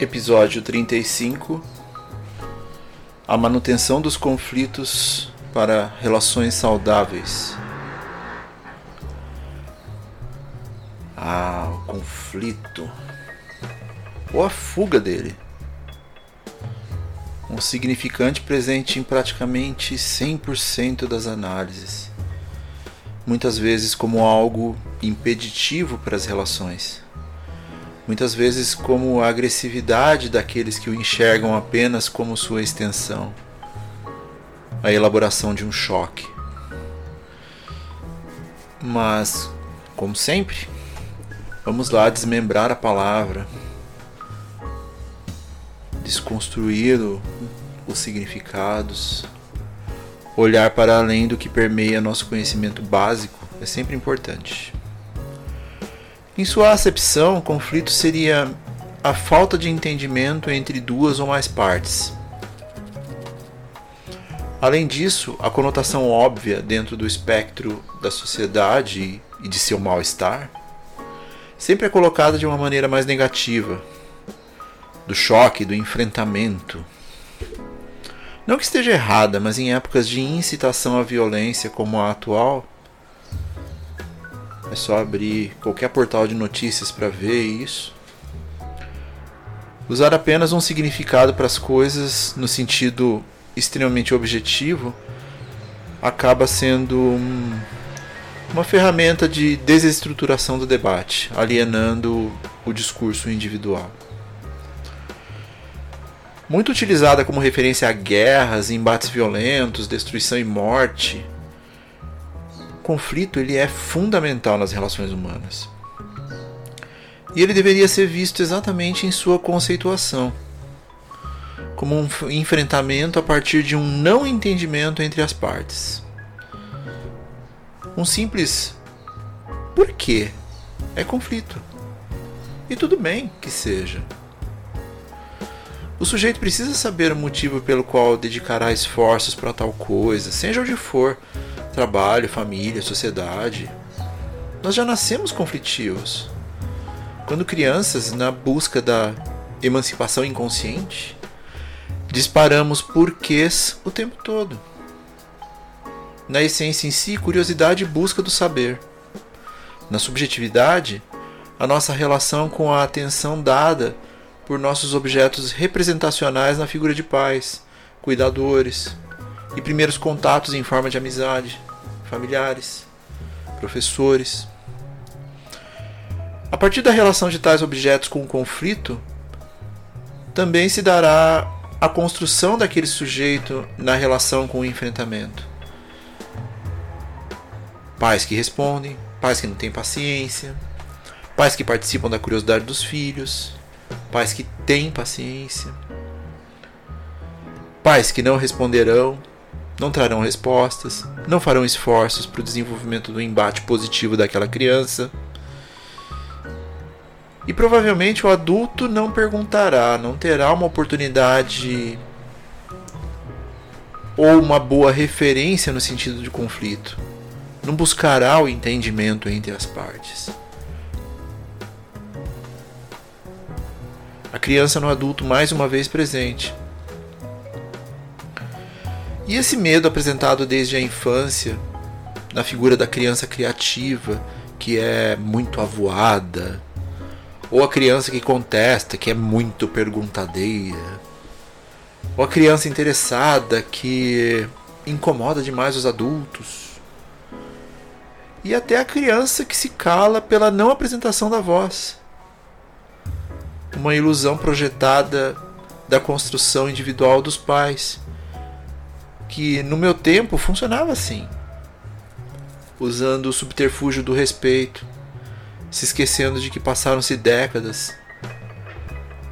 Episódio 35 A manutenção dos conflitos para relações saudáveis. Ah, o conflito. Ou a fuga dele. Um significante presente em praticamente 100% das análises. Muitas vezes como algo impeditivo para as relações muitas vezes como a agressividade daqueles que o enxergam apenas como sua extensão, a elaboração de um choque. Mas, como sempre, vamos lá desmembrar a palavra, desconstruir os significados, olhar para além do que permeia nosso conhecimento básico é sempre importante. Em sua acepção, conflito seria a falta de entendimento entre duas ou mais partes. Além disso, a conotação óbvia dentro do espectro da sociedade e de seu mal-estar sempre é colocada de uma maneira mais negativa, do choque, do enfrentamento. Não que esteja errada, mas em épocas de incitação à violência como a atual, é só abrir qualquer portal de notícias para ver isso. Usar apenas um significado para as coisas no sentido extremamente objetivo acaba sendo um, uma ferramenta de desestruturação do debate, alienando o discurso individual. Muito utilizada como referência a guerras, embates violentos, destruição e morte, conflito ele é fundamental nas relações humanas. E ele deveria ser visto exatamente em sua conceituação, como um enfrentamento a partir de um não entendimento entre as partes. Um simples por quê é conflito. E tudo bem que seja. O sujeito precisa saber o motivo pelo qual dedicará esforços para tal coisa, seja onde for, trabalho, família, sociedade. Nós já nascemos conflitivos. Quando crianças, na busca da emancipação inconsciente, disparamos porquês o tempo todo. Na essência em si, curiosidade e busca do saber. Na subjetividade, a nossa relação com a atenção dada por nossos objetos representacionais na figura de pais, cuidadores e primeiros contatos em forma de amizade familiares, professores. A partir da relação de tais objetos com o conflito, também se dará a construção daquele sujeito na relação com o enfrentamento. Pais que respondem, pais que não têm paciência, pais que participam da curiosidade dos filhos, pais que têm paciência, pais que não responderão não trarão respostas, não farão esforços para o desenvolvimento do embate positivo daquela criança. E provavelmente o adulto não perguntará, não terá uma oportunidade ou uma boa referência no sentido de conflito. Não buscará o entendimento entre as partes. A criança no adulto mais uma vez presente e esse medo apresentado desde a infância, na figura da criança criativa, que é muito avoada, ou a criança que contesta, que é muito perguntadeira, ou a criança interessada que incomoda demais os adultos, e até a criança que se cala pela não apresentação da voz. Uma ilusão projetada da construção individual dos pais que no meu tempo funcionava assim, usando o subterfúgio do respeito, se esquecendo de que passaram-se décadas.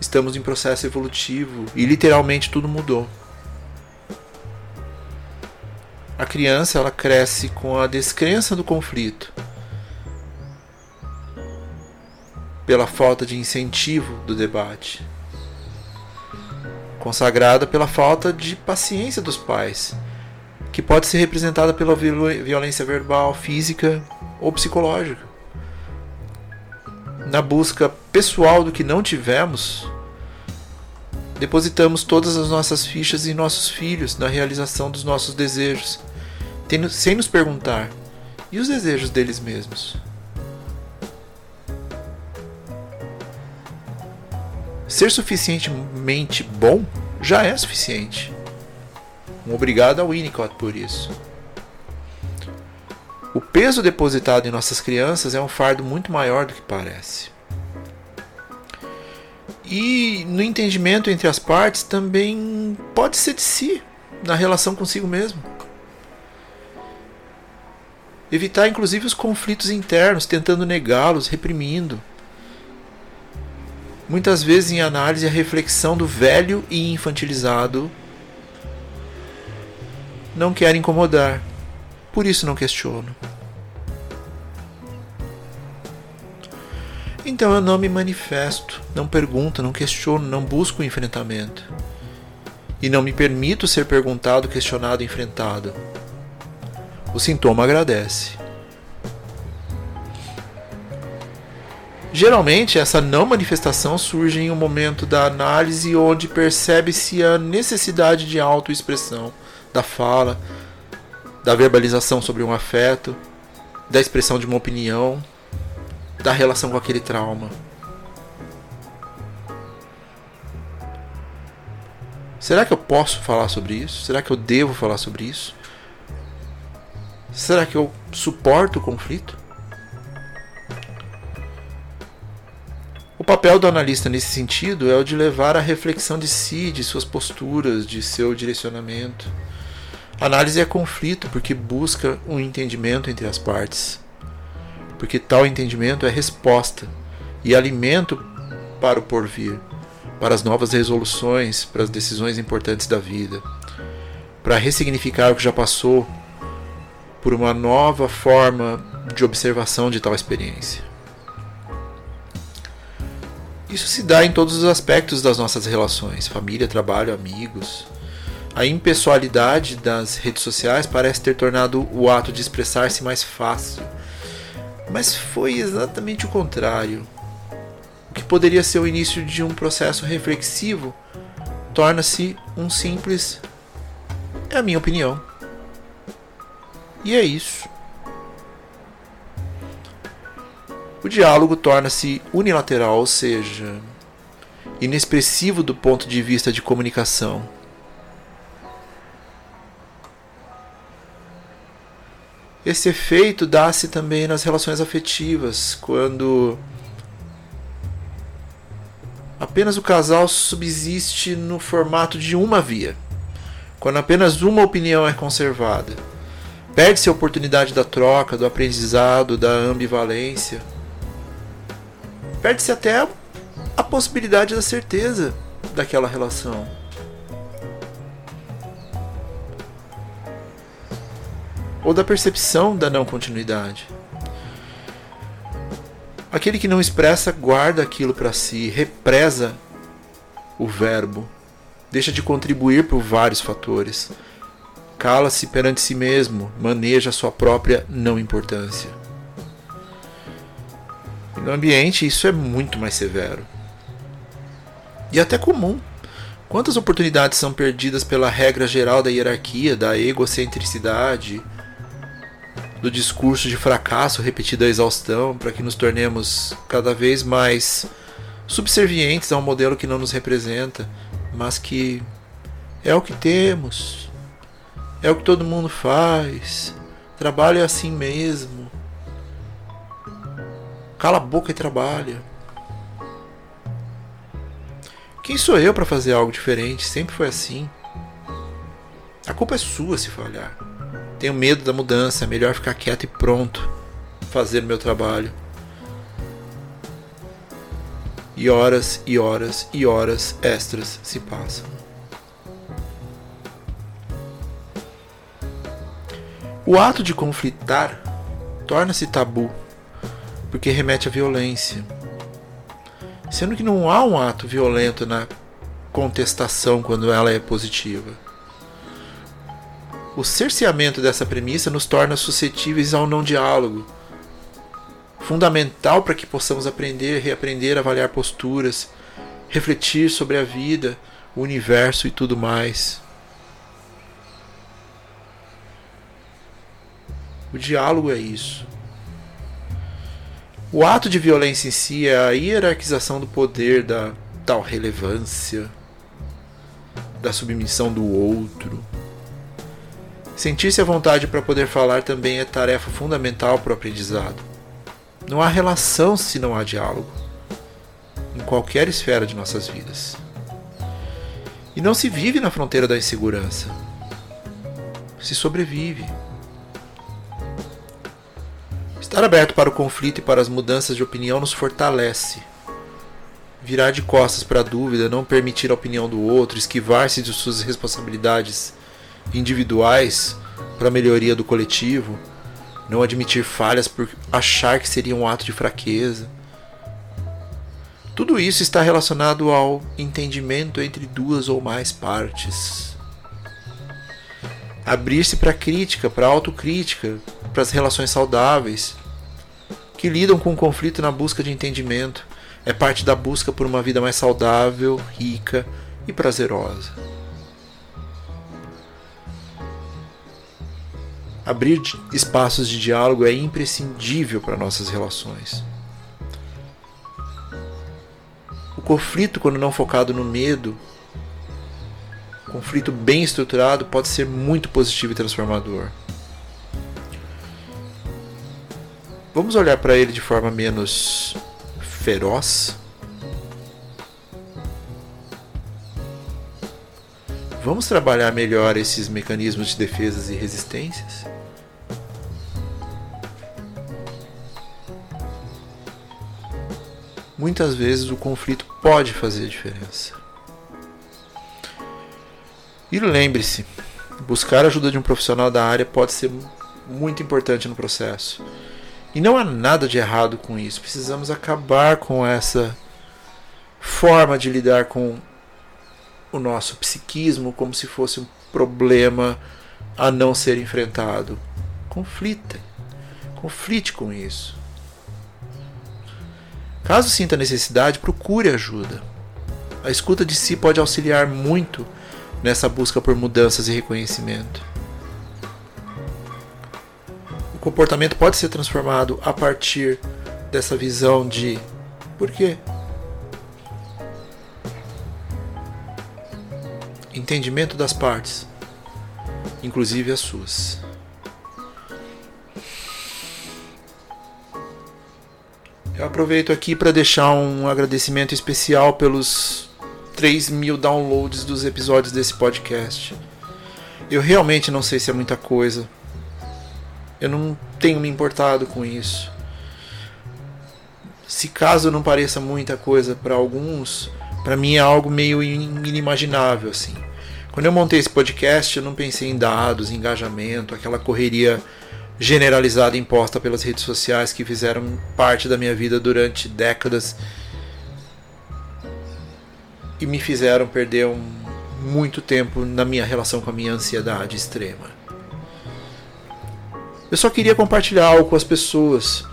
Estamos em processo evolutivo e literalmente tudo mudou. A criança ela cresce com a descrença do conflito, pela falta de incentivo do debate, consagrada pela falta de paciência dos pais, que pode ser representada pela violência verbal, física ou psicológica. Na busca pessoal do que não tivemos, depositamos todas as nossas fichas em nossos filhos na realização dos nossos desejos, sem nos perguntar: e os desejos deles mesmos? Ser suficientemente bom já é suficiente. Um obrigado ao Winnicott por isso. O peso depositado em nossas crianças é um fardo muito maior do que parece. E no entendimento entre as partes também pode ser de si, na relação consigo mesmo. Evitar inclusive os conflitos internos, tentando negá-los, reprimindo muitas vezes em análise a reflexão do velho e infantilizado não quer incomodar, por isso não questiono. Então eu não me manifesto, não pergunto, não questiono, não busco o enfrentamento. E não me permito ser perguntado, questionado, enfrentado. O sintoma agradece. Geralmente, essa não manifestação surge em um momento da análise onde percebe-se a necessidade de autoexpressão da fala, da verbalização sobre um afeto, da expressão de uma opinião, da relação com aquele trauma. Será que eu posso falar sobre isso? Será que eu devo falar sobre isso? Será que eu suporto o conflito? O papel do analista nesse sentido é o de levar a reflexão de si, de suas posturas, de seu direcionamento. A análise é conflito porque busca um entendimento entre as partes. Porque tal entendimento é resposta e alimento para o porvir, para as novas resoluções, para as decisões importantes da vida, para ressignificar o que já passou por uma nova forma de observação de tal experiência. Isso se dá em todos os aspectos das nossas relações: família, trabalho, amigos. A impessoalidade das redes sociais parece ter tornado o ato de expressar-se mais fácil. Mas foi exatamente o contrário. O que poderia ser o início de um processo reflexivo torna-se um simples. É a minha opinião. E é isso. O diálogo torna-se unilateral, ou seja, inexpressivo do ponto de vista de comunicação. Esse efeito dá-se também nas relações afetivas, quando apenas o casal subsiste no formato de uma via, quando apenas uma opinião é conservada. Perde-se a oportunidade da troca, do aprendizado, da ambivalência perde-se até a possibilidade da certeza daquela relação. Ou da percepção da não continuidade. Aquele que não expressa guarda aquilo para si, represa o verbo, deixa de contribuir por vários fatores, cala-se perante si mesmo, maneja sua própria não importância. No ambiente, isso é muito mais severo. E até comum. Quantas oportunidades são perdidas pela regra geral da hierarquia, da egocentricidade, do discurso de fracasso repetido à exaustão, para que nos tornemos cada vez mais subservientes a um modelo que não nos representa, mas que é o que temos, é o que todo mundo faz, trabalho é assim mesmo. Cala a boca e trabalha. Quem sou eu para fazer algo diferente? Sempre foi assim. A culpa é sua se falhar. Tenho medo da mudança, é melhor ficar quieto e pronto. Fazer meu trabalho. E horas e horas e horas extras se passam. O ato de conflitar torna-se tabu porque remete à violência. Sendo que não há um ato violento na contestação quando ela é positiva. O cerceamento dessa premissa nos torna suscetíveis ao não diálogo, fundamental para que possamos aprender, reaprender, avaliar posturas, refletir sobre a vida, o universo e tudo mais. O diálogo é isso. O ato de violência em si é a hierarquização do poder, da tal relevância, da submissão do outro. Sentir-se à vontade para poder falar também é tarefa fundamental para o aprendizado. Não há relação se não há diálogo, em qualquer esfera de nossas vidas. E não se vive na fronteira da insegurança, se sobrevive. Estar aberto para o conflito e para as mudanças de opinião nos fortalece. Virar de costas para a dúvida, não permitir a opinião do outro, esquivar-se de suas responsabilidades individuais para a melhoria do coletivo, não admitir falhas por achar que seria um ato de fraqueza. Tudo isso está relacionado ao entendimento entre duas ou mais partes. Abrir-se para a crítica, para a autocrítica, para as relações saudáveis, que lidam com o conflito na busca de entendimento. É parte da busca por uma vida mais saudável, rica e prazerosa. Abrir espaços de diálogo é imprescindível para nossas relações. O conflito, quando não focado no medo, conflito bem estruturado, pode ser muito positivo e transformador. Vamos olhar para ele de forma menos feroz? Vamos trabalhar melhor esses mecanismos de defesas e resistências? Muitas vezes o conflito pode fazer diferença. E lembre-se, buscar a ajuda de um profissional da área pode ser muito importante no processo. E não há nada de errado com isso. Precisamos acabar com essa forma de lidar com o nosso psiquismo como se fosse um problema a não ser enfrentado. Conflita. Conflite com isso. Caso sinta necessidade, procure ajuda. A escuta de si pode auxiliar muito nessa busca por mudanças e reconhecimento comportamento pode ser transformado a partir dessa visão de por quê? Entendimento das partes, inclusive as suas. Eu aproveito aqui para deixar um agradecimento especial pelos 3 mil downloads dos episódios desse podcast. Eu realmente não sei se é muita coisa, eu não tenho me importado com isso. Se caso não pareça muita coisa para alguns, para mim é algo meio inimaginável assim. Quando eu montei esse podcast, eu não pensei em dados, engajamento, aquela correria generalizada imposta pelas redes sociais que fizeram parte da minha vida durante décadas e me fizeram perder um, muito tempo na minha relação com a minha ansiedade extrema. Eu só queria compartilhar algo com as pessoas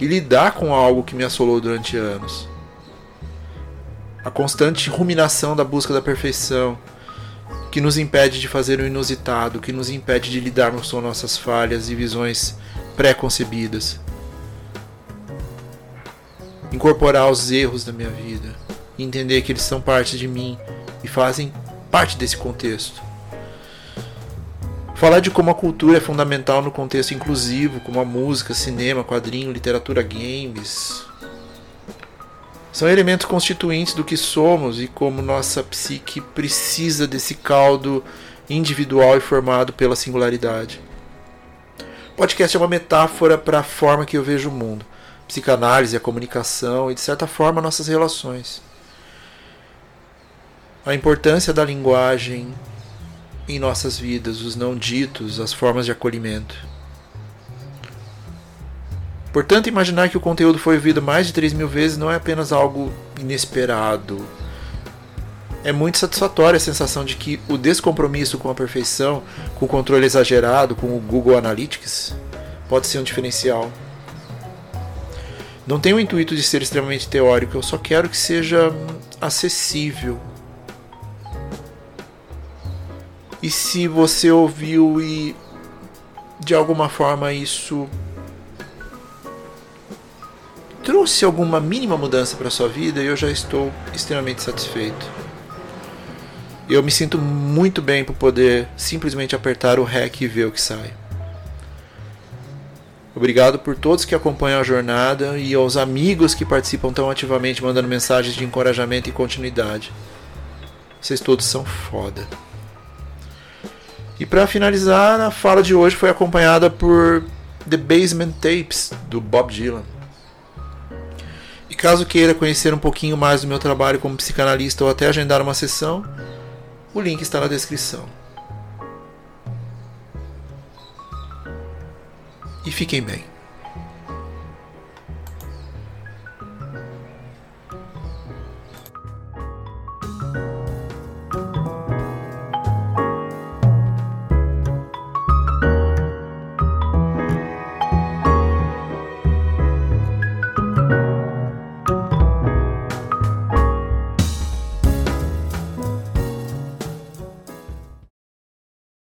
e lidar com algo que me assolou durante anos. A constante ruminação da busca da perfeição, que nos impede de fazer o inusitado, que nos impede de lidarmos com nossas falhas e visões pré-concebidas. Incorporar os erros da minha vida, entender que eles são parte de mim e fazem parte desse contexto. Falar de como a cultura é fundamental no contexto inclusivo, como a música, cinema, quadrinho, literatura, games. São elementos constituintes do que somos e como nossa psique precisa desse caldo individual e formado pela singularidade. O podcast é uma metáfora para a forma que eu vejo o mundo. psicanálise, a comunicação e, de certa forma, nossas relações. A importância da linguagem em nossas vidas, os não ditos, as formas de acolhimento. Portanto, imaginar que o conteúdo foi ouvido mais de 3 mil vezes não é apenas algo inesperado. É muito satisfatória a sensação de que o descompromisso com a perfeição, com o controle exagerado, com o Google Analytics, pode ser um diferencial. Não tenho o intuito de ser extremamente teórico, eu só quero que seja acessível. E se você ouviu e de alguma forma isso trouxe alguma mínima mudança para sua vida, eu já estou extremamente satisfeito. Eu me sinto muito bem por poder simplesmente apertar o REC e ver o que sai. Obrigado por todos que acompanham a jornada e aos amigos que participam tão ativamente, mandando mensagens de encorajamento e continuidade. Vocês todos são foda. E para finalizar, a fala de hoje foi acompanhada por The Basement Tapes do Bob Dylan. E caso queira conhecer um pouquinho mais do meu trabalho como psicanalista ou até agendar uma sessão, o link está na descrição. E fiquem bem.